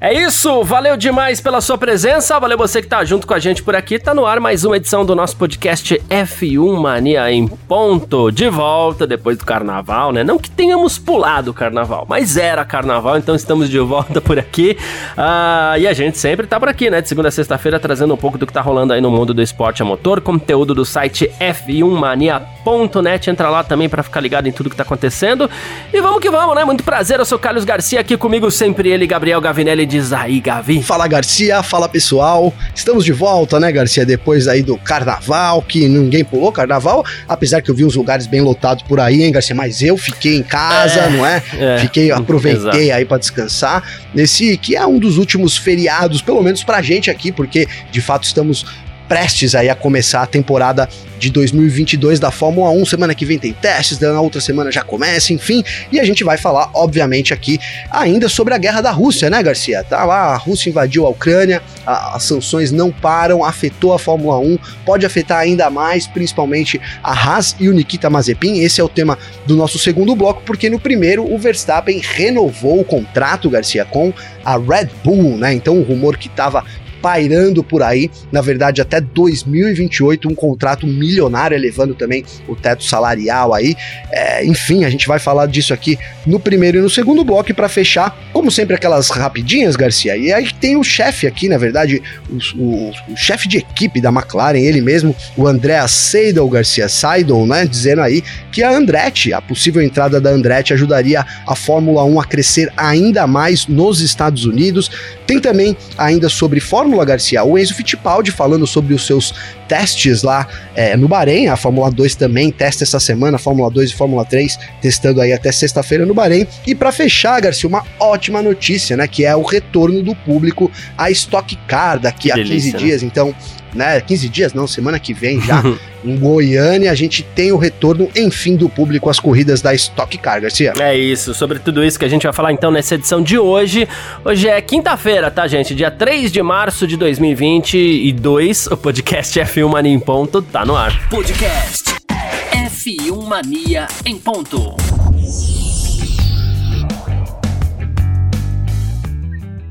É isso, valeu demais pela sua presença, valeu você que tá junto com a gente por aqui. Tá no ar mais uma edição do nosso podcast F1 Mania em ponto, de volta depois do carnaval, né? Não que tenhamos pulado o carnaval, mas era carnaval, então estamos de volta por aqui. Ah, e a gente sempre tá por aqui, né? De segunda a sexta-feira trazendo um pouco do que tá rolando aí no mundo do esporte a motor, conteúdo do site f1mania.net. Entra lá também para ficar ligado em tudo que tá acontecendo. E vamos que vamos, né? Muito prazer, eu sou Carlos Garcia aqui comigo sempre ele, Gabriel Gavinelli diz aí, Gavi? Fala Garcia, fala pessoal. Estamos de volta, né, Garcia? Depois aí do carnaval, que ninguém pulou carnaval, apesar que eu vi uns lugares bem lotados por aí, hein, Garcia? Mas eu fiquei em casa, é, não é? é fiquei, aproveitei exato. aí para descansar. Nesse que é um dos últimos feriados, pelo menos pra gente aqui, porque de fato estamos prestes aí a começar a temporada de 2022 da Fórmula 1. Semana que vem tem testes, na outra semana já começa, enfim. E a gente vai falar, obviamente, aqui ainda sobre a guerra da Rússia, né, Garcia? Tá lá, a Rússia invadiu a Ucrânia, a, as sanções não param, afetou a Fórmula 1, pode afetar ainda mais, principalmente a Haas e o Nikita Mazepin. Esse é o tema do nosso segundo bloco, porque no primeiro o Verstappen renovou o contrato, Garcia, com a Red Bull, né? Então o rumor que estava pairando por aí. Na verdade, até 2028, um contrato milionário, elevando também o teto salarial aí. É, enfim, a gente vai falar disso aqui no primeiro e no segundo bloco. Para fechar, como sempre, aquelas rapidinhas, Garcia. E aí tem o chefe aqui, na verdade, o, o, o chefe de equipe da McLaren, ele mesmo, o André Seidel Garcia, Seidel, né? Dizendo aí que a Andretti, a possível entrada da Andretti ajudaria a Fórmula 1 a crescer ainda mais nos Estados Unidos. Tem também ainda sobre Fórmula Garcia, o Enzo Fittipaldi falando sobre os seus testes lá é, no Bahrein. A Fórmula 2 também testa essa semana, Fórmula 2 e Fórmula 3 testando aí até sexta-feira no Bahrein. E para fechar, Garcia, uma ótima notícia, né, que é o retorno do público à Stock Car daqui que a delícia, 15 né? dias. Então, né, 15 dias não, semana que vem já, em Goiânia, a gente tem o retorno, enfim, do público às corridas da Stock Car, Garcia. É isso, sobre tudo isso que a gente vai falar então nessa edição de hoje. Hoje é quinta-feira, tá, gente? Dia 3 de março de 2022, o podcast F1 Mania em Ponto tá no ar. Podcast F1 Mania em Ponto.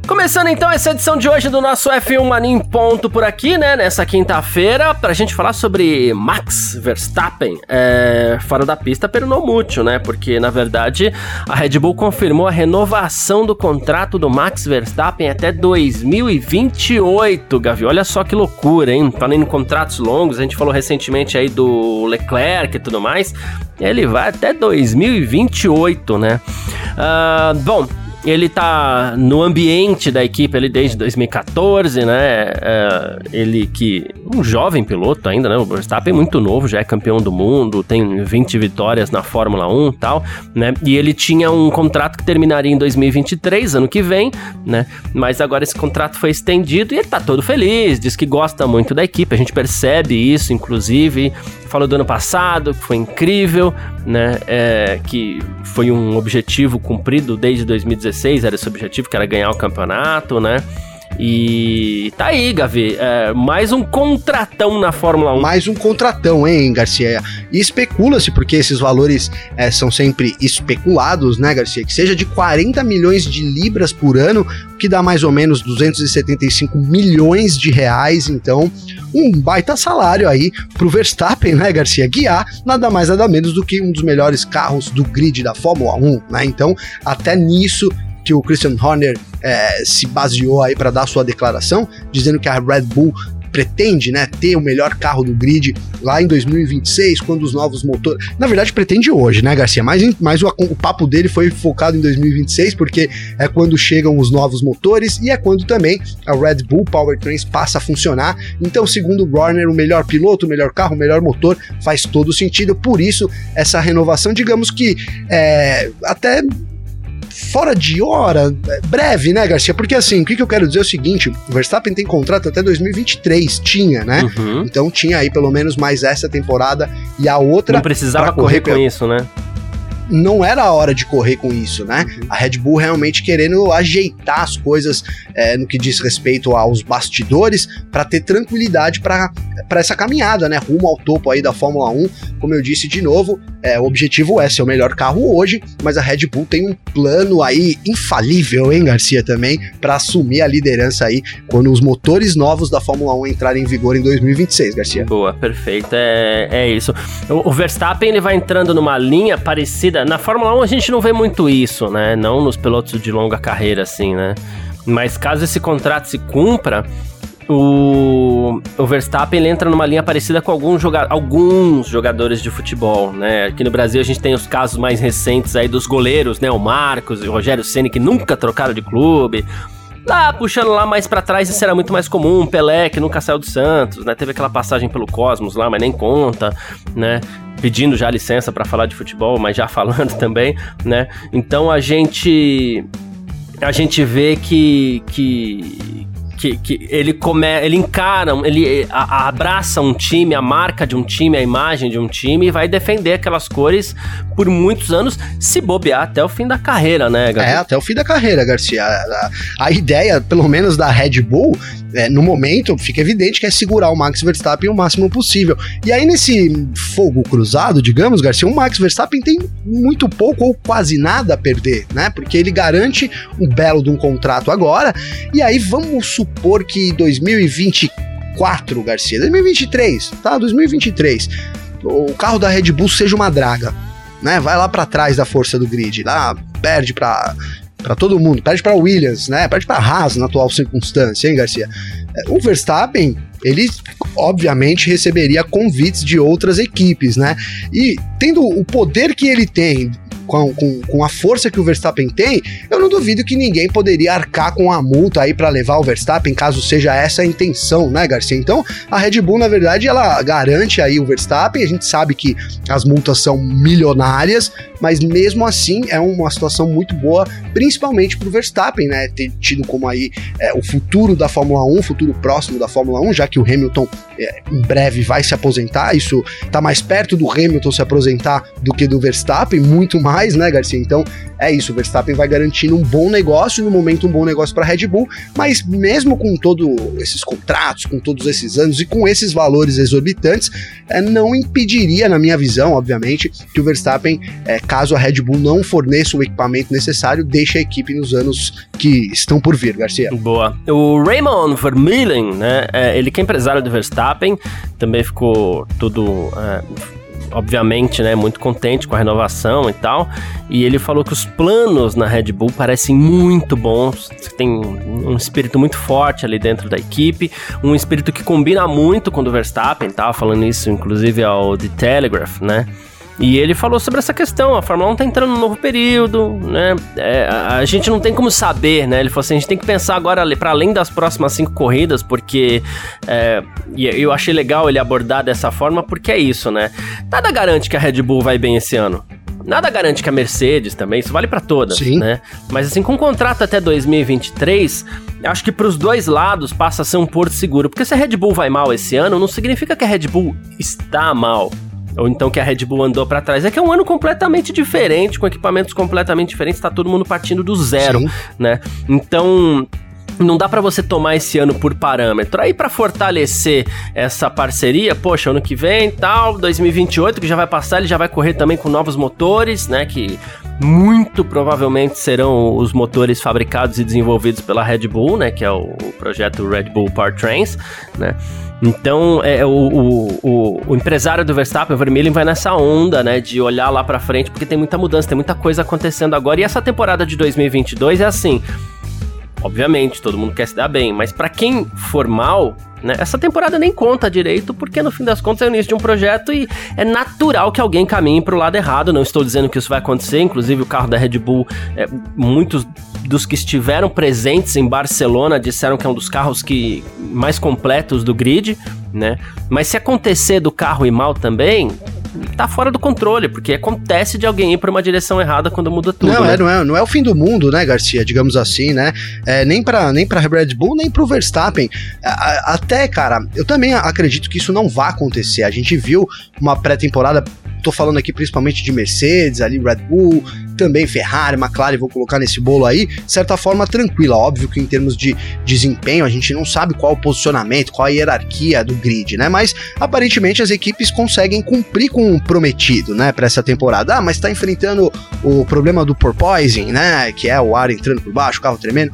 Começando então essa edição de hoje do nosso F1 Mania em ponto por aqui, né? Nessa quinta-feira, pra gente falar sobre Max Verstappen é, fora da pista pelo no mútil, né? Porque na verdade a Red Bull confirmou a renovação do contrato do Max Verstappen até 2028, Gavi. Olha só que loucura, hein? Falando em contratos longos, a gente falou recentemente aí do Leclerc e tudo mais. Ele vai até 2028, né? Uh, bom, ele tá no ambiente da equipe desde 2014, né? É, ele que um jovem piloto ainda, né? O Verstappen é muito novo, já é campeão do mundo, tem 20 vitórias na Fórmula 1 e tal, né? E ele tinha um contrato que terminaria em 2023, ano que vem, né? Mas agora esse contrato foi estendido e ele tá todo feliz, diz que gosta muito da equipe, a gente percebe isso, inclusive, falou do ano passado, que foi incrível, né? É, que foi um objetivo cumprido desde 2016, era esse objetivo, que era ganhar o campeonato, né? E tá aí, Gavi. É, mais um contratão na Fórmula 1. Mais um contratão, hein, Garcia? E especula-se, porque esses valores é, são sempre especulados, né, Garcia? Que seja de 40 milhões de libras por ano, que dá mais ou menos 275 milhões de reais. Então, um baita salário aí pro Verstappen, né, Garcia? Guiar nada mais nada menos do que um dos melhores carros do grid da Fórmula 1, né? Então, até nisso que o Christian Horner é, se baseou aí para dar sua declaração, dizendo que a Red Bull pretende, né, ter o melhor carro do grid lá em 2026, quando os novos motores. Na verdade, pretende hoje, né, Garcia? Mas, mas o, o, papo dele foi focado em 2026, porque é quando chegam os novos motores e é quando também a Red Bull Powertrains passa a funcionar. Então, segundo o Warner, o melhor piloto, o melhor carro, o melhor motor faz todo sentido. Por isso, essa renovação, digamos que é, até fora de hora, breve, né, Garcia? Porque assim, o que, que eu quero dizer é o seguinte: o Verstappen tem contrato até 2023, tinha, né? Uhum. Então tinha aí pelo menos mais essa temporada e a outra. Não precisava correr, correr com isso, né? Não era a hora de correr com isso, né? Uhum. A Red Bull realmente querendo ajeitar as coisas é, no que diz respeito aos bastidores para ter tranquilidade para essa caminhada, né? Rumo ao topo aí da Fórmula 1. Como eu disse de novo, é, o objetivo é ser o melhor carro hoje, mas a Red Bull tem um plano aí infalível, hein, Garcia, também, para assumir a liderança aí quando os motores novos da Fórmula 1 entrarem em vigor em 2026, Garcia. Boa, perfeito. É, é isso. O, o Verstappen ele vai entrando numa linha parecida. Na Fórmula 1 a gente não vê muito isso, né? Não nos pilotos de longa carreira, assim, né? Mas caso esse contrato se cumpra, o, o Verstappen entra numa linha parecida com alguns, joga alguns jogadores de futebol, né? Aqui no Brasil a gente tem os casos mais recentes aí dos goleiros, né? O Marcos e o Rogério Ceni que nunca trocaram de clube. Lá, puxando lá mais para trás, isso era muito mais comum. Pelé, que nunca saiu do Santos, né? Teve aquela passagem pelo Cosmos lá, mas nem conta, né? Pedindo já licença para falar de futebol, mas já falando também, né? Então a gente a gente vê que, que, que, que ele come, ele encara, ele a, abraça um time, a marca de um time, a imagem de um time e vai defender aquelas cores por muitos anos, se bobear até o fim da carreira, né, Garcia? É, até o fim da carreira, Garcia. A, a ideia, pelo menos da Red Bull, é, no momento, fica evidente que é segurar o Max Verstappen o máximo possível. E aí, nesse fogo cruzado, digamos, Garcia, o Max Verstappen tem muito pouco ou quase nada a perder, né? Porque ele garante um belo de um contrato agora, e aí vamos supor que 2024, Garcia, 2023, tá? 2023, o carro da Red Bull seja uma draga, né? Vai lá para trás da força do grid, lá perde para para todo mundo, perde para Williams, né? Perde para Haas na atual circunstância, hein, Garcia? É, o Verstappen, ele obviamente receberia convites de outras equipes, né? E tendo o poder que ele tem com, com, com, a força que o Verstappen tem, eu não duvido que ninguém poderia arcar com a multa aí para levar o Verstappen, caso seja essa a intenção, né, Garcia? Então, a Red Bull, na verdade, ela garante aí o Verstappen, a gente sabe que as multas são milionárias, mas mesmo assim é uma situação muito boa, principalmente para o Verstappen, né, ter tido como aí é, o futuro da Fórmula 1, futuro próximo da Fórmula 1, já que o Hamilton é, em breve vai se aposentar, isso tá mais perto do Hamilton se aposentar do que do Verstappen, muito mais né, Garcia? Então é isso, o Verstappen vai garantindo um bom negócio, no momento um bom negócio para a Red Bull, mas mesmo com todos esses contratos, com todos esses anos e com esses valores exorbitantes, é, não impediria, na minha visão, obviamente, que o Verstappen, é, caso a Red Bull não forneça o equipamento necessário, deixe a equipe nos anos que estão por vir, Garcia. Boa. O Raymond Vermeulen, né, é, ele que é empresário do Verstappen, também ficou tudo é, obviamente, né, muito contente com a renovação e tal. E ele falou que os planos na Red Bull parecem muito bons, tem um espírito muito forte ali dentro da equipe, um espírito que combina muito com o do Verstappen, tava falando isso inclusive ao The Telegraph, né? E ele falou sobre essa questão, a Fórmula 1 tá entrando num novo período, né? É, a, a, gente não tem como saber, né? Ele falou assim, a gente tem que pensar agora para além das próximas cinco corridas, porque é, eu achei legal ele abordar dessa forma, porque é isso, né? Nada garante que a Red Bull vai bem esse ano. Nada garante que a Mercedes também, isso vale para todas, Sim. né? Mas assim, com um contrato até 2023, acho que para os dois lados passa a ser um porto seguro, porque se a Red Bull vai mal esse ano, não significa que a Red Bull está mal ou então que a Red Bull andou para trás. É que é um ano completamente diferente, com equipamentos completamente diferentes, tá todo mundo partindo do zero, Sim. né? Então, não dá para você tomar esse ano por parâmetro. Aí para fortalecer essa parceria, poxa, ano que vem, tal, 2028 que já vai passar, ele já vai correr também com novos motores, né, que muito provavelmente serão os motores fabricados e desenvolvidos pela Red Bull, né, que é o, projeto Red Bull Powertrains, né? Então, é, o, o, o, o, empresário do Verstappen, o Vermeulen, vai nessa onda, né, de olhar lá para frente, porque tem muita mudança, tem muita coisa acontecendo agora. E essa temporada de 2022 é assim, obviamente, todo mundo quer se dar bem, mas para quem for mal, né, essa temporada nem conta direito, porque no fim das contas é o início de um projeto e é natural que alguém caminhe para o lado errado. Não estou dizendo que isso vai acontecer, inclusive o carro da Red Bull, é, muitos dos que estiveram presentes em Barcelona disseram que é um dos carros que mais completos do grid, né? Mas se acontecer do carro ir mal também, tá fora do controle, porque acontece de alguém ir para uma direção errada quando muda tudo. Não, né? é, não, é, não é o fim do mundo, né, Garcia? Digamos assim, né? É, nem para nem para Red Bull, nem para o Verstappen. Até, cara, eu também acredito que isso não vai acontecer. A gente viu uma pré-temporada tô falando aqui principalmente de Mercedes, ali Red Bull, também Ferrari, McLaren, vou colocar nesse bolo aí, de certa forma tranquila. Óbvio que em termos de desempenho, a gente não sabe qual o posicionamento, qual a hierarquia do grid, né? Mas aparentemente as equipes conseguem cumprir com o prometido, né, para essa temporada. Ah, mas tá enfrentando o problema do porpoising, né, que é o ar entrando por baixo, o carro tremendo.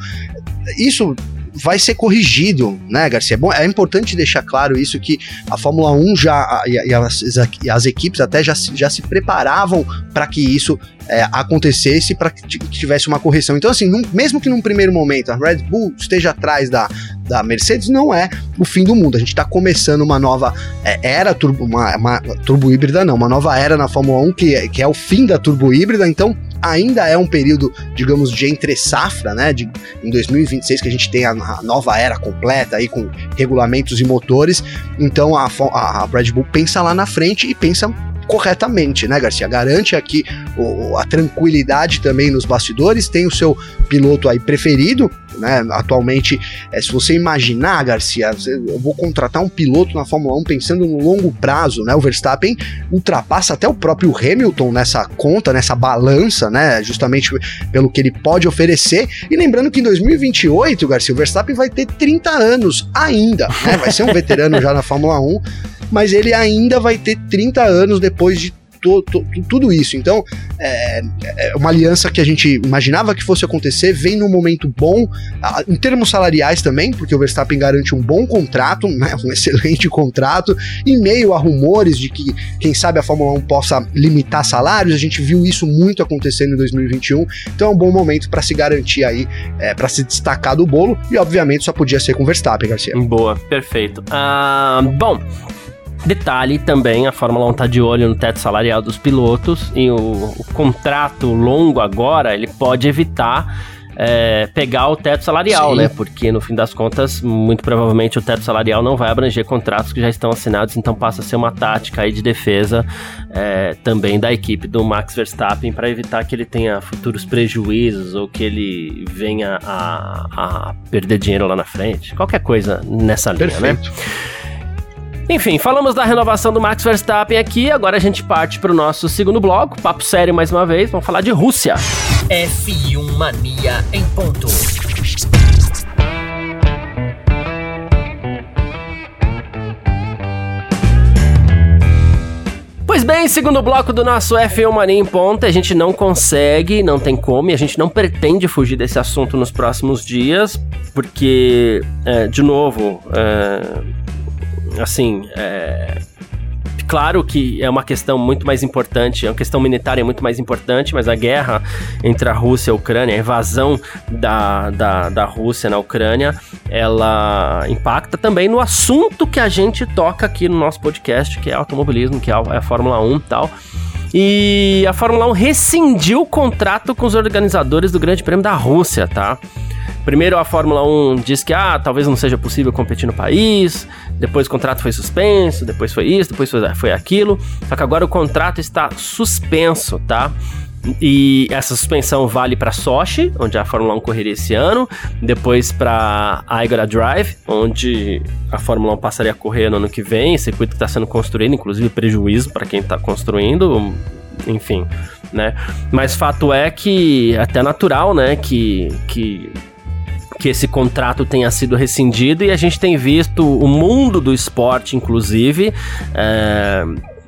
Isso vai ser corrigido, né, Garcia? É, bom, é importante deixar claro isso que a Fórmula 1 já e, e, as, e as, equipes até já, já se preparavam para que isso é, acontecesse, para que tivesse uma correção. Então, assim, num, mesmo que num primeiro momento a Red Bull esteja atrás da, da Mercedes, não é o fim do mundo. A gente está começando uma nova é, era turbo, uma, uma, turbo híbrida, não, uma nova era na Fórmula 1 que, é, que é o fim da turbo híbrida. Então, ainda é um período, digamos, de entre safra, né? De, em 2026 que a gente tem a, a nova era completa aí com regulamentos e motores. Então a, a, a Red Bull pensa lá na frente e pensa corretamente, né, Garcia? Garante aqui o, a tranquilidade também nos bastidores, tem o seu piloto aí preferido, né? Atualmente, é, se você imaginar, Garcia, eu vou contratar um piloto na Fórmula 1 pensando no longo prazo, né? O Verstappen ultrapassa até o próprio Hamilton nessa conta, nessa balança, né? Justamente pelo que ele pode oferecer. E lembrando que em 2028, Garcia, o Verstappen vai ter 30 anos ainda, né? Vai ser um veterano já na Fórmula 1 mas ele ainda vai ter 30 anos depois de to, to, tudo isso. Então, é, é, uma aliança que a gente imaginava que fosse acontecer, vem num momento bom, em termos salariais também, porque o Verstappen garante um bom contrato, né, um excelente contrato, em meio a rumores de que, quem sabe, a Fórmula 1 possa limitar salários, a gente viu isso muito acontecendo em 2021, então é um bom momento para se garantir aí, é, para se destacar do bolo, e obviamente só podia ser com o Verstappen, Garcia. Boa, perfeito. Uh, bom. Detalhe também, a Fórmula 1 está de olho no teto salarial dos pilotos e o, o contrato longo agora ele pode evitar é, pegar o teto salarial, Sim. né? Porque no fim das contas, muito provavelmente o teto salarial não vai abranger contratos que já estão assinados, então passa a ser uma tática aí de defesa é, também da equipe do Max Verstappen para evitar que ele tenha futuros prejuízos ou que ele venha a, a perder dinheiro lá na frente. Qualquer coisa nessa linha, né? Perfeito. né? Enfim, falamos da renovação do Max Verstappen aqui, agora a gente parte para o nosso segundo bloco, papo sério mais uma vez, vamos falar de Rússia. F1 Mania em ponto. Pois bem, segundo bloco do nosso F1 Mania em ponto, a gente não consegue, não tem como, e a gente não pretende fugir desse assunto nos próximos dias, porque, é, de novo, é assim, é, claro que é uma questão muito mais importante, é uma questão militar muito mais importante, mas a guerra entre a Rússia e a Ucrânia, a invasão da, da, da Rússia na Ucrânia, ela impacta também no assunto que a gente toca aqui no nosso podcast, que é automobilismo, que é a, é Fórmula 1 e tal. E a Fórmula 1 rescindiu o contrato com os organizadores do Grande Prêmio da Rússia, tá? Primeiro a Fórmula 1 diz que ah, talvez não seja possível competir no país, depois o contrato foi suspenso, depois foi isso, depois foi, foi aquilo. Só que agora o contrato está suspenso, tá? E essa suspensão vale para Sochi, onde a Fórmula 1 correria esse ano, depois para Aigora Drive, onde a Fórmula 1 passaria a correr no ano que vem, circuito que está sendo construído, inclusive prejuízo para quem está construindo, enfim, né? Mas fato é que até natural, né, que que que esse contrato tenha sido rescindido e a gente tem visto o mundo do esporte, inclusive, é,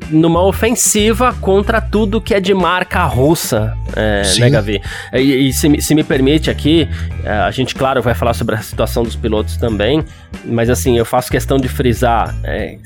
numa ofensiva contra tudo que é de marca russa, é, né, Gavi? E, e se, se, me permite aqui, é, a gente, claro, vai falar sobre a situação dos pilotos também, mas assim, eu faço questão de frisar. É,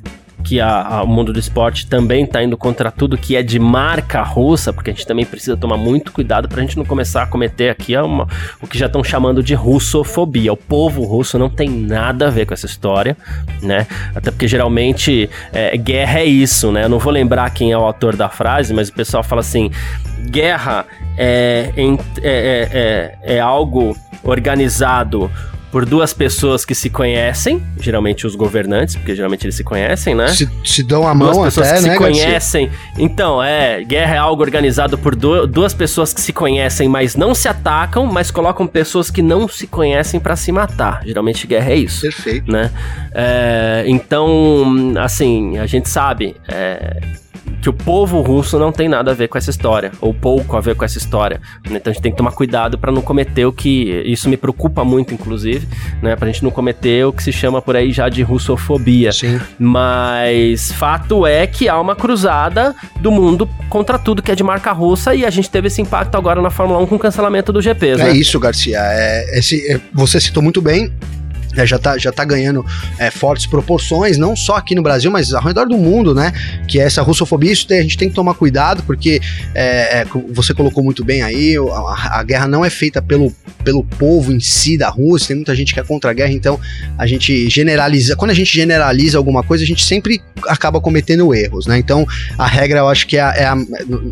que a, a, o mundo do esporte também está indo contra tudo que é de marca russa, porque a gente também precisa tomar muito cuidado para a gente não começar a cometer aqui uma, o que já estão chamando de russofobia. O povo russo não tem nada a ver com essa história, né? Até porque geralmente é, guerra é isso, né? Eu não vou lembrar quem é o autor da frase, mas o pessoal fala assim: guerra é, é, é, é, é algo organizado por duas pessoas que se conhecem, geralmente os governantes, porque geralmente eles se conhecem, né? Se, se dão a mão duas pessoas até, que né, se conhecem. Garcia? Então, é, guerra é algo organizado por do, duas pessoas que se conhecem, mas não se atacam, mas colocam pessoas que não se conhecem para se matar. Geralmente guerra é isso. Perfeito. Né? É, então, assim, a gente sabe, é, que o povo russo não tem nada a ver com essa história, ou pouco a ver com essa história. Né? Então a gente tem que tomar cuidado para não cometer o que. Isso me preocupa muito, inclusive, né? Pra gente não cometer o que se chama por aí já de russofobia. Sim. Mas fato é que há uma cruzada do mundo contra tudo que é de marca russa e a gente teve esse impacto agora na Fórmula 1 com o cancelamento do GP. É né? isso, Garcia. É, esse, é, você citou muito bem é, já está já tá ganhando é, fortes proporções, não só aqui no Brasil, mas ao redor do mundo, né? Que é essa russofobia, isso a gente tem que tomar cuidado, porque é, é você colocou muito bem aí, a, a, guerra não é feita pelo, pelo povo em si da Rússia, tem muita gente que é contra a guerra, então a gente generaliza, quando a gente generaliza alguma coisa, a gente sempre acaba cometendo erros, né? Então a regra, eu acho que é é a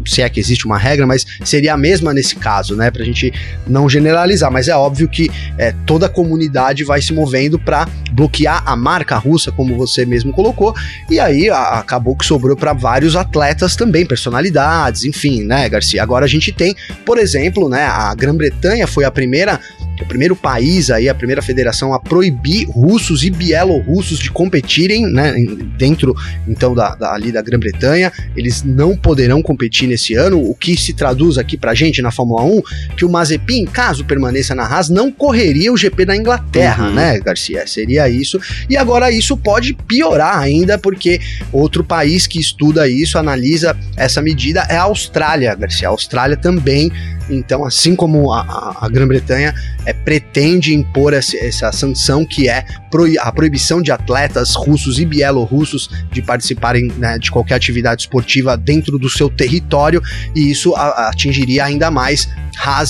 se é que existe uma regra, mas seria a mesma nesse caso, né? Pra gente não generalizar, mas é óbvio que é, toda a comunidade vai se mover movendo para bloquear a marca russa, como você mesmo colocou, e aí a, acabou que sobrou para vários atletas também, personalidades, enfim, né, Garcia? Agora a gente tem, por exemplo, né, a Grã-Bretanha foi a primeira o primeiro país aí, a primeira federação a proibir russos e bielorrussos de competirem, né, dentro então da, da ali da Grã-Bretanha, eles não poderão competir nesse ano, o que se traduz aqui pra gente na Fórmula 1, que o Mazepin, caso permaneça na Haas, não correria o GP da Inglaterra, uhum. né, Garcia? Seria isso. E agora isso pode piorar ainda, porque outro país que estuda isso, analisa essa medida é a Austrália, Garcia. A Austrália também então, assim como a, a, a Grã-Bretanha é, pretende impor essa, essa, sanção que é a proibição de atletas russos e bielorrussos de participarem né, de qualquer atividade esportiva dentro do seu território, e isso a, atingiria ainda mais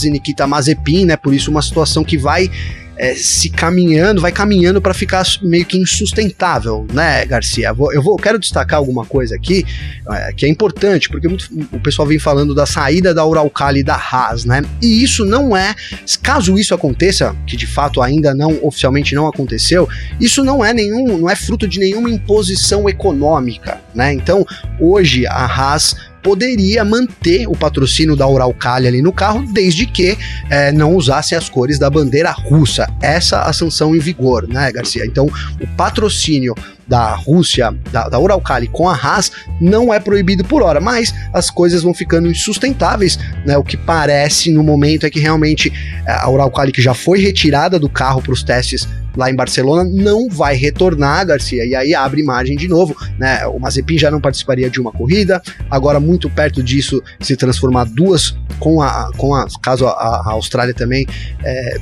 e Nikita Mazepin, né? Por isso, uma situação que vai é, se caminhando, vai caminhando para ficar meio que insustentável, né, Garcia? Eu vou, quero destacar alguma coisa aqui é, que é importante, porque muito, o pessoal vem falando da saída da Uralcali da Haas, né? E isso não é, caso isso aconteça, que de fato ainda não oficialmente não aconteceu, isso não é nenhum, não é fruto de nenhuma imposição econômica, né? Então, hoje a Haas poderia manter o patrocínio da Uralcali ali no carro, desde que é, não usassem as cores da bandeira russa. Essa a sanção em vigor, né, Garcia? Então, o patrocínio da Rússia, da, da Uralkali com a Haas, não é proibido por hora, mas as coisas vão ficando insustentáveis, né? O que parece no momento é que realmente é, a Uralkali que já foi retirada do carro para os testes lá em Barcelona não vai retornar, Garcia, e aí abre margem de novo, né? O Mazepin já não participaria de uma corrida, agora muito perto disso se transformar duas com a, com a caso a, a Austrália também é,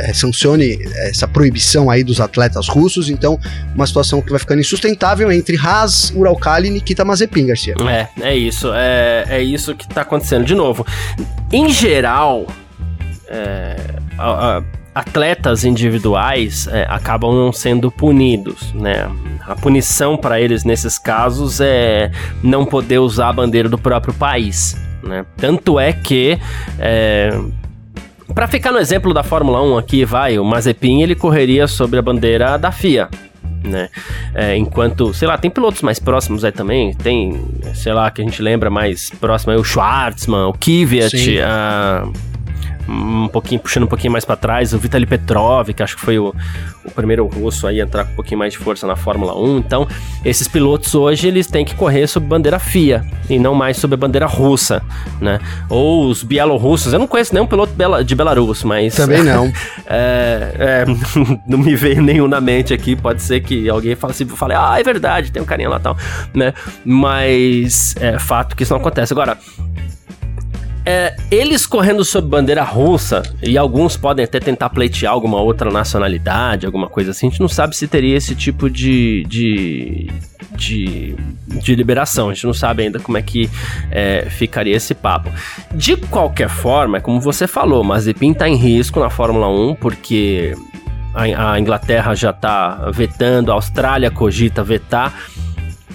é, sancione essa proibição aí dos atletas russos, então uma situação que vai ficando insustentável entre Haas, Uralkali e Nikita Mazepin, Garcia. É, é isso, é, é isso que tá acontecendo. De novo, em geral, é, a, a, atletas individuais é, acabam não sendo punidos, né? A punição para eles nesses casos é não poder usar a bandeira do próprio país, né? Tanto é que é, para ficar no exemplo da Fórmula 1 aqui, vai, o Mazepin ele correria sobre a bandeira da FIA, né? É, enquanto, sei lá, tem pilotos mais próximos aí também, tem, sei lá, que a gente lembra mais próximo aí, o Schwartzman, o Kvyat, a um pouquinho, puxando um pouquinho mais para trás, o Vitaly Petrov, que acho que foi o, o primeiro russo a entrar com um pouquinho mais de força na Fórmula 1. Então, esses pilotos hoje, eles têm que correr sob bandeira FIA e não mais sob a bandeira russa, né? Ou os bielorrussos, eu não conheço nenhum piloto de Belarus, mas... Também não. é, é, não me veio nenhum na mente aqui, pode ser que alguém fale assim, fale, ah, é verdade, tem um carinha lá tal, né? Mas é fato que isso não acontece. Agora, é, eles correndo sob bandeira russa, e alguns podem até tentar pleitear alguma outra nacionalidade, alguma coisa assim, a gente não sabe se teria esse tipo de, de, de, de liberação, a gente não sabe ainda como é que é, ficaria esse papo. De qualquer forma, é como você falou, Mazepin está em risco na Fórmula 1, porque a, Inglaterra já está vetando, a Austrália cogita vetar.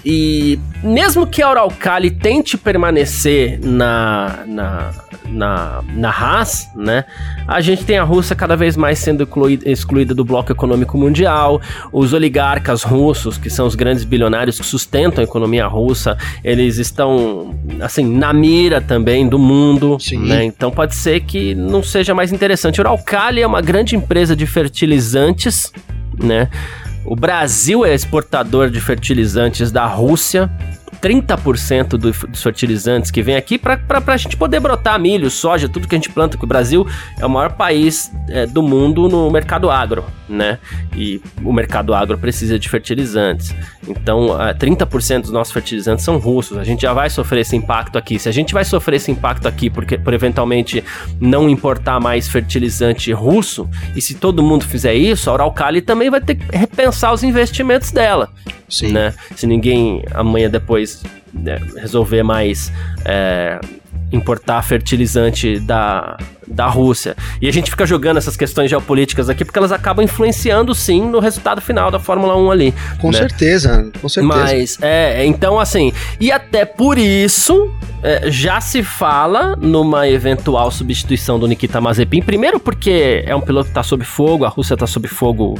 E mesmo que a Uralcali tente permanecer na, na, na, na Haas, né? A gente tem a Rússia cada vez mais sendo excluída, excluída do bloco econômico mundial. Os oligarcas russos, que são os grandes bilionários que sustentam a economia russa, eles estão, assim, na mira também do mundo, né? Então pode ser que não seja mais interessante. A Uralcali é uma grande empresa de fertilizantes, né? O Brasil é exportador de fertilizantes da Rússia, 30% do, dos fertilizantes que vem aqui para a gente poder brotar milho, soja, tudo que a gente planta, que o Brasil é o maior país é, do mundo no mercado agro, né? E o mercado agro precisa de fertilizantes. Então, 30% dos nossos fertilizantes são russos. A gente já vai sofrer esse impacto aqui. Se a gente vai sofrer esse impacto aqui porque, por eventualmente não importar mais fertilizante russo, e se todo mundo fizer isso, a Uralcali também vai ter que repensar os investimentos dela. Sim. Né? Se ninguém amanhã depois né, resolver mais é, importar fertilizante da, da Rússia. E a gente fica jogando essas questões geopolíticas aqui porque elas acabam influenciando sim no resultado final da Fórmula 1 ali. Com né? certeza, com certeza. Mas, é, então assim, e até por isso é, já se fala numa eventual substituição do Nikita Mazepin. Primeiro porque é um piloto que está sob fogo, a Rússia está sob fogo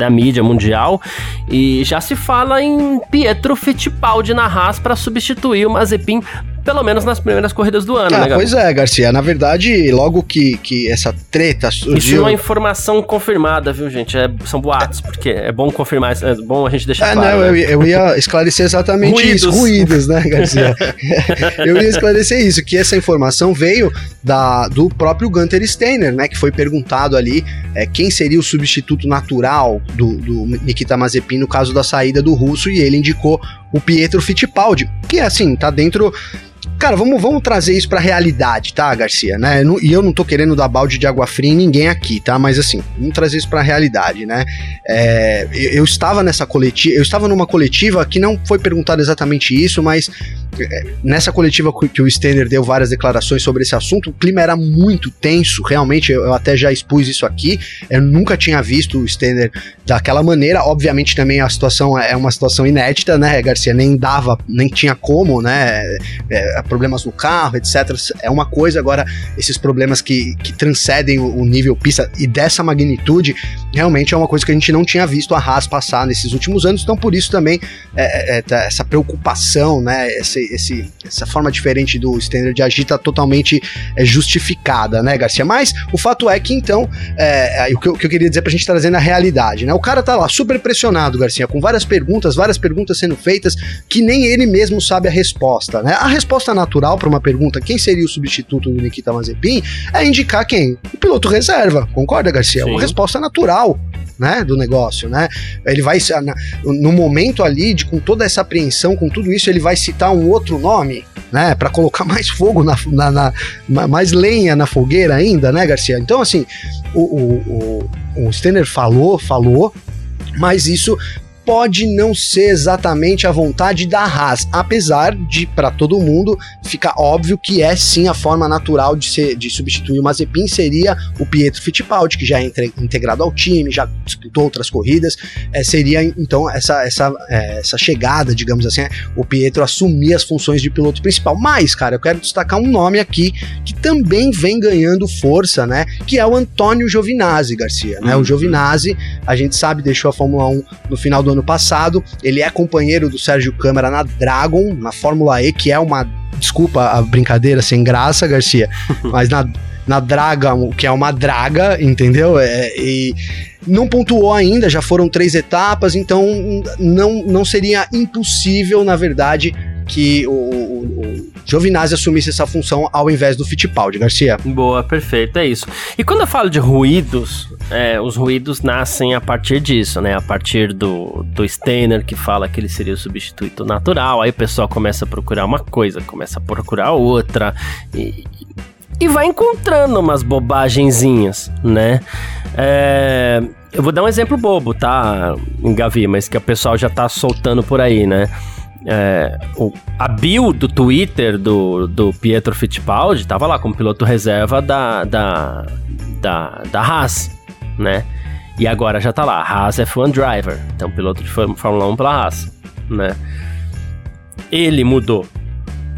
da mídia mundial. E já se fala em Pietro Fittipaldi na Haas para substituir o Mazepin pelo menos nas primeiras corridas do ano, ah, né, Pois é, Garcia. Na verdade, logo que, que essa treta surgiu... Isso é uma informação confirmada, viu, gente? É, são boatos, porque é bom confirmar, é bom a gente deixar é, claro. Não, né? eu, eu ia esclarecer exatamente Ruídos. isso. Ruídos, né, Garcia? eu ia esclarecer isso, que essa informação veio da, do próprio Gunter Steiner, né, que foi perguntado ali é, quem seria o substituto natural do, do Nikita Mazepin no caso da saída do russo, e ele indicou o Pietro Fittipaldi, que assim, tá dentro Cara, vamos, vamos trazer isso pra realidade, tá, Garcia, né? E eu não tô querendo dar balde de água fria em ninguém aqui, tá? Mas assim, vamos trazer isso pra realidade, né? É, eu, eu estava nessa coletiva, eu estava numa coletiva que não foi perguntado exatamente isso, mas nessa coletiva que o Stender deu várias declarações sobre esse assunto, o clima era muito tenso, realmente, eu até já expus isso aqui, eu nunca tinha visto o Stender daquela maneira, obviamente também a situação é uma situação inédita, né, Garcia, nem dava, nem tinha como, né, é, problemas no carro, etc, é uma coisa, agora esses problemas que, que transcendem o, o nível pista e dessa magnitude, realmente é uma coisa que a gente não tinha visto a Haas passar nesses últimos anos, então por isso também é, é, é essa preocupação, né, esse, esse, essa forma diferente do standard de agir tá totalmente é, justificada, né, Garcia? Mas o fato é que então, é, é, o, que eu, que eu queria dizer pra gente trazer na realidade, né? O cara tá lá super pressionado, Garcia, com várias perguntas, várias perguntas sendo feitas que nem ele mesmo sabe a resposta, né? A resposta natural para uma pergunta, quem seria o substituto do Nikita Mazepin, é indicar quem? O piloto reserva, concorda, Garcia? Sim. Uma resposta natural né, do negócio, né? Ele vai no momento ali de com toda essa apreensão, com tudo isso, ele vai citar um outro nome, né, para colocar mais fogo na, na, na, mais lenha na fogueira ainda, né, Garcia? Então assim, o, o, o, o falou, falou, mas isso pode não ser exatamente a vontade da Haas, apesar de para todo mundo ficar óbvio que é sim a forma natural de, ser, de substituir o Mazepin seria o Pietro Fittipaldi, que já é entre, integrado ao time, já disputou outras corridas, é, seria então essa, essa, é, essa chegada, digamos assim, o Pietro assumir as funções de piloto principal. Mas, cara, eu quero destacar um nome aqui que também vem ganhando força, né? Que é o Antônio Giovinazzi, Garcia. Né? O uhum. Giovinazzi, a gente sabe, deixou a Fórmula 1 no final do ano passado. Ele é companheiro do Sérgio Câmara na Dragon, na Fórmula E, que é uma. Desculpa a brincadeira sem graça, Garcia, mas na, na Draga, que é uma draga, entendeu? É, e não pontuou ainda, já foram três etapas, então não, não seria impossível, na verdade, que o, o, o Giovinazzi assumisse essa função ao invés do Fittipaldi, Garcia. Boa, perfeito, é isso. E quando eu falo de ruídos, é, os ruídos nascem a partir disso, né? A partir do, do Steiner, que fala que ele seria o substituto natural, aí o pessoal começa a procurar uma coisa, começa a procurar outra, e, e vai encontrando umas bobagenzinhas, né? É, eu vou dar um exemplo bobo, tá, Gavi, mas que o pessoal já tá soltando por aí, né? É, o, a bio do Twitter do, do Pietro Fittipaldi tava lá como piloto reserva da, da, da, da Haas, né? E agora já tá lá, Haas F1 Driver, então piloto de Fórmula 1 pela Haas, né? Ele mudou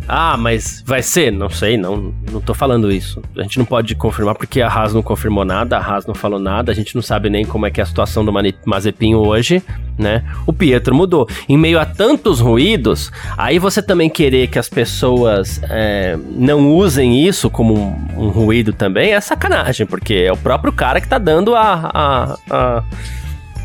ah, mas vai ser? Não sei, não, não tô falando isso. A gente não pode confirmar porque a Haas não confirmou nada, a Haas não falou nada, a gente não sabe nem como é que é a situação do Mazepin hoje, né? O Pietro mudou. Em meio a tantos ruídos, aí você também querer que as pessoas é, não usem isso como um, um, ruído também é sacanagem, porque é o próprio cara que tá dando a, a, a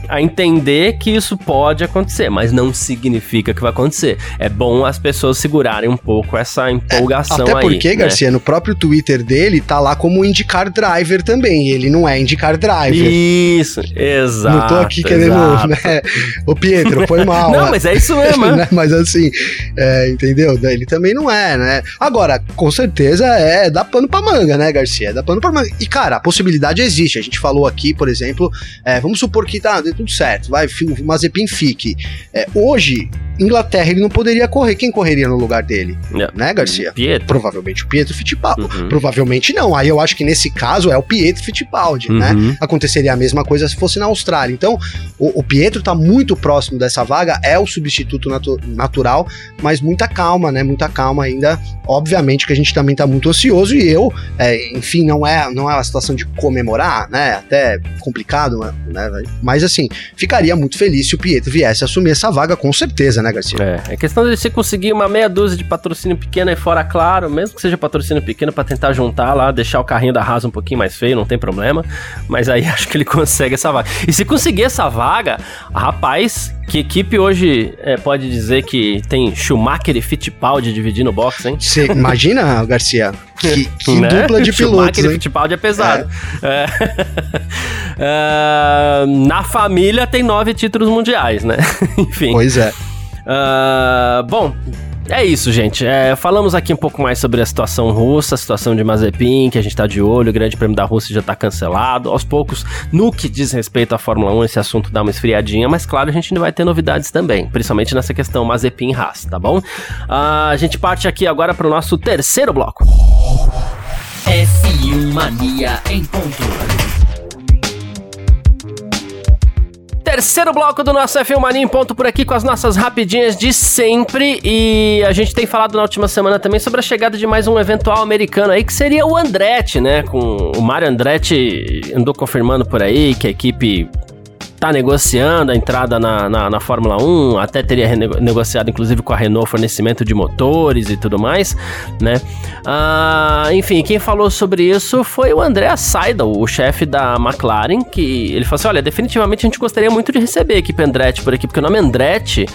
a entender que isso pode acontecer, mas não significa que vai acontecer. É bom as pessoas segurarem um pouco essa empolgação é, até aí. Porque, né? Garcia, no próprio Twitter dele tá lá como IndyCar Driver também. Ele não é IndyCar Driver. Isso, exato. Não tô aqui querendo, exato. né? Ô Pietro, foi mal. não, mas é isso mesmo. né? Mas assim, é, entendeu? Ele também não é, né? Agora, com certeza é dá pano pra manga, né, Garcia? Dá pano pra manga. E, cara, a possibilidade existe. A gente falou aqui, por exemplo, é, vamos supor que tá, tudo certo, vai, Mazepin fique. É, hoje, Inglaterra ele não poderia correr. Quem correria no lugar dele? É. Né, Garcia? Pietro. Provavelmente o Pietro Fittipaldi. Uhum. Provavelmente não. Aí eu acho que nesse caso é o Pietro Fittipaldi, né? uhum. né? Aconteceria a mesma coisa se fosse na Austrália. Então, o, o, Pietro tá muito próximo dessa vaga, é o substituto natu natural, mas muita calma, né? Muita calma ainda. Obviamente que a gente também tá muito ansioso e eu, é, enfim, não é, não é uma situação de comemorar, né? Até complicado, né? Mas assim, ficaria muito feliz se o Pietro viesse assumir essa vaga, com certeza, né, Garcia? É, é questão de você conseguir uma meia dúzia de patrocínio pequeno aí fora, claro, mesmo que seja patrocínio pequeno para tentar juntar lá, deixar o carrinho da Haas um pouquinho mais feio, não tem problema. Mas aí acho que ele consegue essa vaga. E se conseguir essa vaga, rapaz, que equipe hoje é, pode dizer que tem Schumacher e Fittipaldi dividindo o box, hein? Você imagina, Garcia? Que, que né? dupla de pilotos, Schumacher hein? e Fittipaldi é pesado. É. É. na família tem nove títulos mundiais, né? Enfim. Pois é. Uh, bom, é isso, gente. É, falamos aqui um pouco mais sobre a situação russa, a situação de Mazepin, que a gente tá de olho, o Grande Prêmio da Rússia já tá cancelado. Aos poucos, no que diz respeito à Fórmula 1, esse assunto dá uma esfriadinha, mas claro, a gente ainda vai ter novidades também, principalmente nessa questão Mazepin Haas, tá bom? Uh, a gente parte aqui agora pro nosso terceiro bloco. F1 Mania em ponto. Terceiro bloco do nosso F1 Mania em ponto por aqui com as nossas rapidinhas de sempre. E a gente tem falado na última semana também sobre a chegada de mais um eventual americano aí, que seria o Andretti, né? Com o Mário Andretti andou confirmando por aí que a equipe tá negociando a entrada na, na, na Fórmula 1, até teria negociado inclusive com a Renault fornecimento de motores e tudo mais, né? Ah, enfim, quem falou sobre isso foi o André Seidel, o chefe da McLaren, que ele falou assim: olha, definitivamente a gente gostaria muito de receber a equipe Andretti por aqui, porque o nome Andretti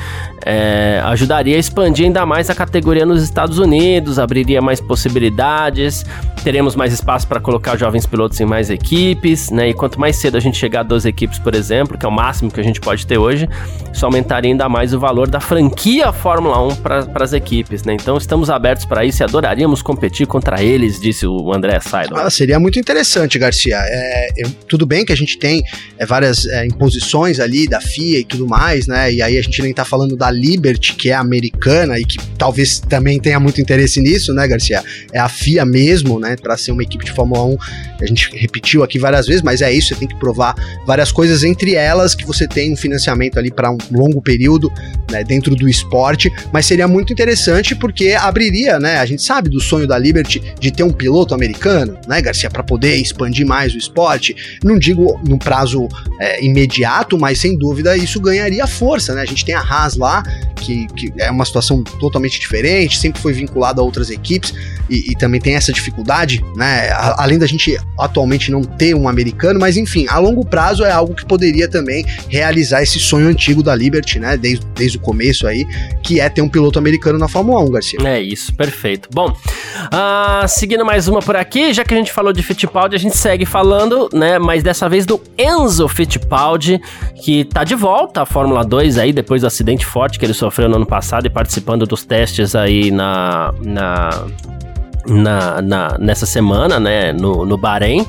é, ajudaria a expandir ainda mais a categoria nos Estados Unidos, abriria mais possibilidades, teremos mais espaço para colocar jovens pilotos em mais equipes, né? E quanto mais cedo a gente chegar a 12 equipes, por exemplo, que é o máximo que a gente pode ter hoje, isso aumentaria ainda mais o valor da franquia Fórmula 1 para as equipes, né? Então estamos abertos para isso e adoraríamos competir contra eles, disse o André Seidel. Ah, seria muito interessante, Garcia. É, eu, tudo bem que a gente tem é, várias é, imposições ali da FIA e tudo mais, né? E aí a gente nem tá falando da Liberty, que é americana e que talvez também tenha muito interesse nisso, né, Garcia? É a FIA mesmo, né, para ser uma equipe de Fórmula 1. A gente repetiu aqui várias vezes, mas é isso, você tem que provar várias coisas, entre elas que você tem um financiamento ali para um longo período, né, dentro do esporte, mas seria muito interessante porque abriria, né, a gente sabe do sonho da Liberty de ter um piloto americano, né, Garcia, para poder expandir mais o esporte. Não digo no prazo é, imediato, mas sem dúvida isso ganharia força, né? A gente tem a Haas lá, que, que é uma situação totalmente diferente, sempre foi vinculado a outras equipes e, e também tem essa dificuldade, né? A, além da gente atualmente não ter um americano, mas enfim, a longo prazo é algo que poderia também realizar esse sonho antigo da Liberty, né? Desde, desde o começo aí, que é ter um piloto americano na Fórmula 1, Garcia. É isso, perfeito. Bom, uh, seguindo mais uma por aqui, já que a gente falou de Fittipaldi, a gente segue falando, né? Mas dessa vez do Enzo Fittipaldi, que tá de volta à Fórmula 2 aí, depois do acidente forte que ele sofreu no ano passado e participando dos testes aí na, na na, na, nessa semana, né, no, no Bahrein.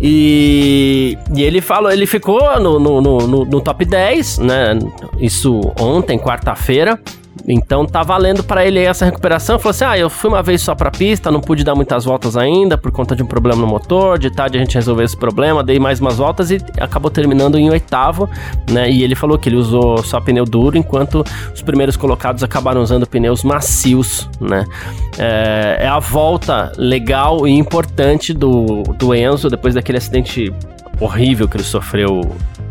E, e, ele falou, ele ficou no, no, no, no top 10, né? Isso ontem, quarta-feira. Então tá valendo para ele essa recuperação. Falou assim: ah, eu fui uma vez só pra pista, não pude dar muitas voltas ainda por conta de um problema no motor. De tarde a gente resolveu esse problema, dei mais umas voltas e acabou terminando em oitavo, né? E ele falou que ele usou só pneu duro, enquanto os primeiros colocados acabaram usando pneus macios, né? É, é a volta legal e importante do, do Enzo depois daquele acidente horrível que ele sofreu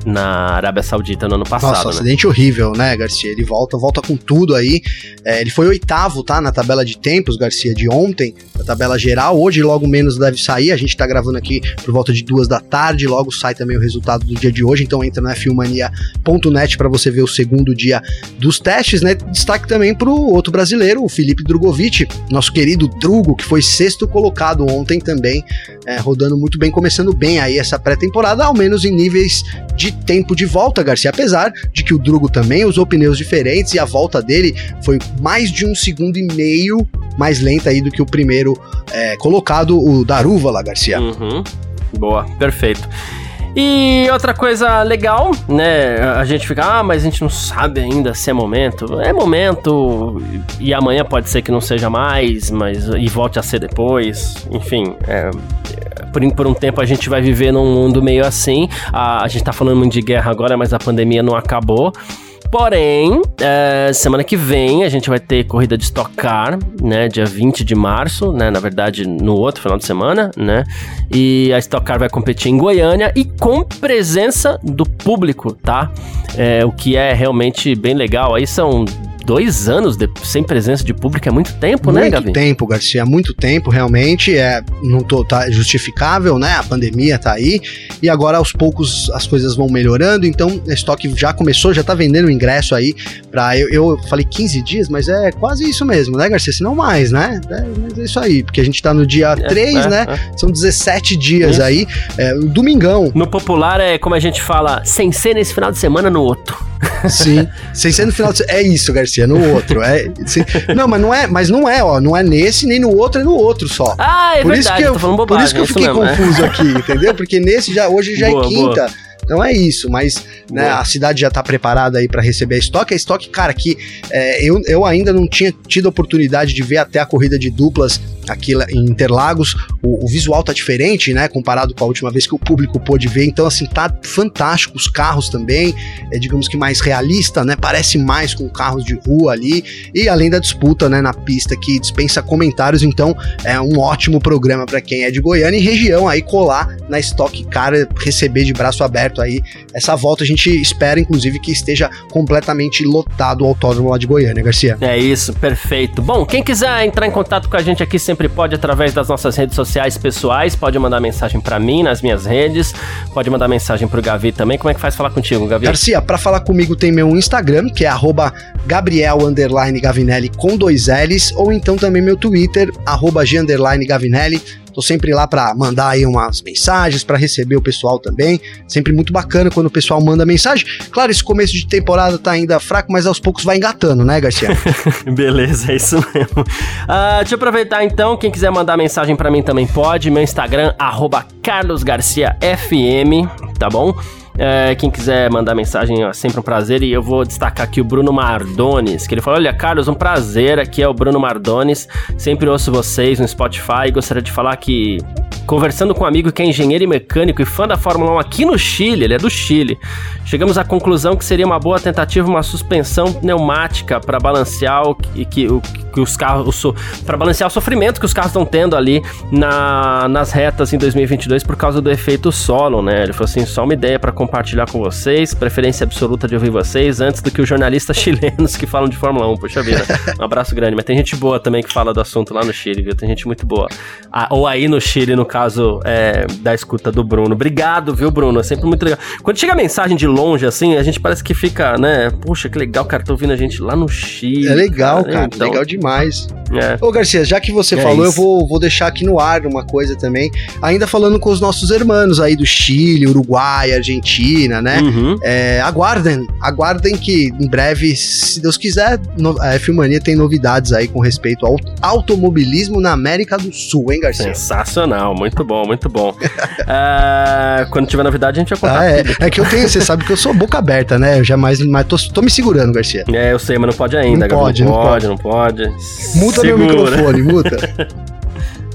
na Arábia Saudita no ano passado. Nossa, né? acidente horrível, né, Garcia? Ele volta, volta com tudo aí. É, ele foi oitavo, tá? Na tabela de tempos, Garcia, de ontem, na tabela geral. Hoje, logo menos deve sair. A gente tá gravando aqui por volta de duas da tarde. Logo sai também o resultado do dia de hoje. Então entra na filmania.net para você ver o segundo dia dos testes, né? Destaque também pro outro brasileiro, o Felipe Drogovic, nosso querido Drugo, que foi sexto colocado ontem também, é, rodando muito bem, começando bem aí essa pré-temporada, ao menos em níveis de tempo de volta, Garcia. Apesar de que o Drugo também usou pneus diferentes e a volta dele foi mais de um segundo e meio mais lenta aí do que o primeiro é, colocado, o Daruva lá, Garcia. Uhum. Boa, perfeito. E outra coisa legal, né? A gente fica, ah, mas a gente não sabe ainda se é momento. É momento, e amanhã pode ser que não seja mais, mas e volte a ser depois. Enfim, é, por, por um tempo a gente vai viver num mundo meio assim. A, a gente tá falando muito de guerra agora, mas a pandemia não acabou. Porém, é, semana que vem a gente vai ter corrida de Stock Car, né? Dia 20 de março, né? Na verdade, no outro final de semana, né? E a Stock Car vai competir em Goiânia e com presença do público, tá? É, o que é realmente bem legal. Aí são dois anos de, sem presença de público é muito tempo, muito né, Gabi? Muito tempo, Garcia, muito tempo, realmente. É, não tô, tá justificável, né? A pandemia tá aí. E agora, aos poucos, as coisas vão melhorando. Então, a estoque já começou, já tá vendendo o ingresso aí pra. Eu, eu falei 15 dias, mas é quase isso mesmo, né, Garcia? Se não mais, né? É, mas é isso aí, porque a gente tá no dia é, 3, é, né? É. São 17 dias isso. aí. É, domingão. No popular é como a gente fala, sem ser nesse final de semana no outro. Sim, sem ser no final de semana. É isso, Garcia é no outro. É, não, mas não é, mas não é, ó. Não é nesse, nem no outro, é no outro só. Ah, é por verdade, isso que eu, falando bobagem, Por isso que eu fiquei mesmo, é. confuso é. aqui, entendeu? Porque nesse já, hoje já é boa, é quinta. Boa. Então é isso, mas né, a cidade já está preparada aí para receber a estoque. A estoque, cara, que é, eu, eu ainda não tinha tido a oportunidade de ver até a corrida de duplas aqui em Interlagos. O, o, visual tá diferente, né? Comparado com a última vez que o público pôde ver. Então, assim, tá fantástico. Os carros também, é, digamos que mais realista, né? Parece mais com carros de rua ali. E além da disputa, né, na pista que dispensa comentários. Então, é um ótimo programa para quem é de Goiânia e região aí colar na Stock Car, receber de braço aberto aí essa volta. A gente espera, inclusive, que esteja completamente lotado o autódromo lá de Goiânia, Garcia. É isso, perfeito. Bom, quem quiser entrar em contato com a gente aqui sempre pode através das nossas redes sociais pessoais, pode mandar mensagem para mim nas minhas redes, pode mandar mensagem pro Gavi também. Como é que faz falar contigo, Gavi? Garcia, para falar comigo tem meu Instagram, que é Gabriel Gavinelli com dois L's, ou então também meu Twitter, arroba G Gavinelli. Tô sempre lá para mandar aí umas mensagens, para receber o pessoal também. Sempre muito bacana quando o pessoal manda mensagem. Claro, esse começo de temporada tá ainda fraco, mas aos poucos vai engatando, né, Garcia? Beleza, é isso mesmo. Uh, deixa eu aproveitar então, quem quiser mandar mensagem para mim também pode. Meu Instagram, carlosgarciafm, tá bom? É, quem quiser mandar mensagem, é sempre um prazer. E eu vou destacar aqui o Bruno Mardones, que ele falou: Olha, Carlos, um prazer. Aqui é o Bruno Mardones. Sempre ouço vocês no Spotify. Gostaria de falar que Conversando com um amigo que é engenheiro e mecânico e fã da Fórmula 1 aqui no Chile, ele é do Chile, chegamos à conclusão que seria uma boa tentativa uma suspensão pneumática para balancear o que, que, o, que os carros, para balancear o sofrimento que os carros estão tendo ali na, nas retas em 2022 por causa do efeito solo, né? Ele falou assim, só uma ideia para compartilhar com vocês, preferência absoluta de ouvir vocês antes do que os jornalistas chilenos que falam de Fórmula 1, puxa vida. Um abraço grande, mas tem gente boa também que fala do assunto lá no Chile, viu? Tem gente muito boa. Ah, ou aí no Chile, no caso é, da escuta do Bruno. Obrigado, viu, Bruno? É sempre muito legal. Quando chega a mensagem de longe, assim, a gente parece que fica, né? Puxa, que legal, cara, tô ouvindo a gente lá no Chile. É legal, cara, cara então... legal demais. É. Ô, Garcia, já que você é falou, isso. eu vou, vou deixar aqui no ar uma coisa também. Ainda falando com os nossos irmãos aí do Chile, Uruguai, Argentina, né? Uhum. É, aguardem, aguardem que em breve, se Deus quiser, no, a F-Mania tem novidades aí com respeito ao automobilismo na América do Sul, hein, Garcia? Sensacional, muito bom, muito bom. uh, quando tiver novidade, a gente vai contar. Ah, é. é que eu tenho, você sabe que eu sou boca aberta, né? Eu jamais, mas tô, tô me segurando, Garcia. É, eu sei, mas não pode ainda. Não pode, não, não pode, pode, não pode. Muta Segura. meu microfone, muta.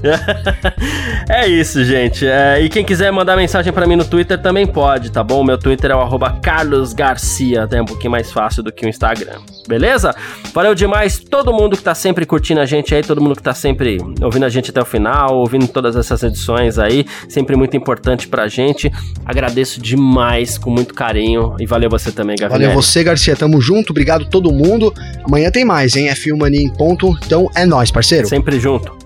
é isso, gente. É, e quem quiser mandar mensagem para mim no Twitter também pode, tá bom? Meu Twitter é o carlosgarcia, até um pouquinho mais fácil do que o Instagram. Beleza? Valeu demais todo mundo que tá sempre curtindo a gente aí, todo mundo que tá sempre ouvindo a gente até o final, ouvindo todas essas edições aí, sempre muito importante pra gente. Agradeço demais, com muito carinho, e valeu você também, Gabriel. Valeu você, Garcia, tamo junto, obrigado todo mundo. Amanhã tem mais, hein? É Filmania em ponto, então é nós, parceiro. Sempre junto.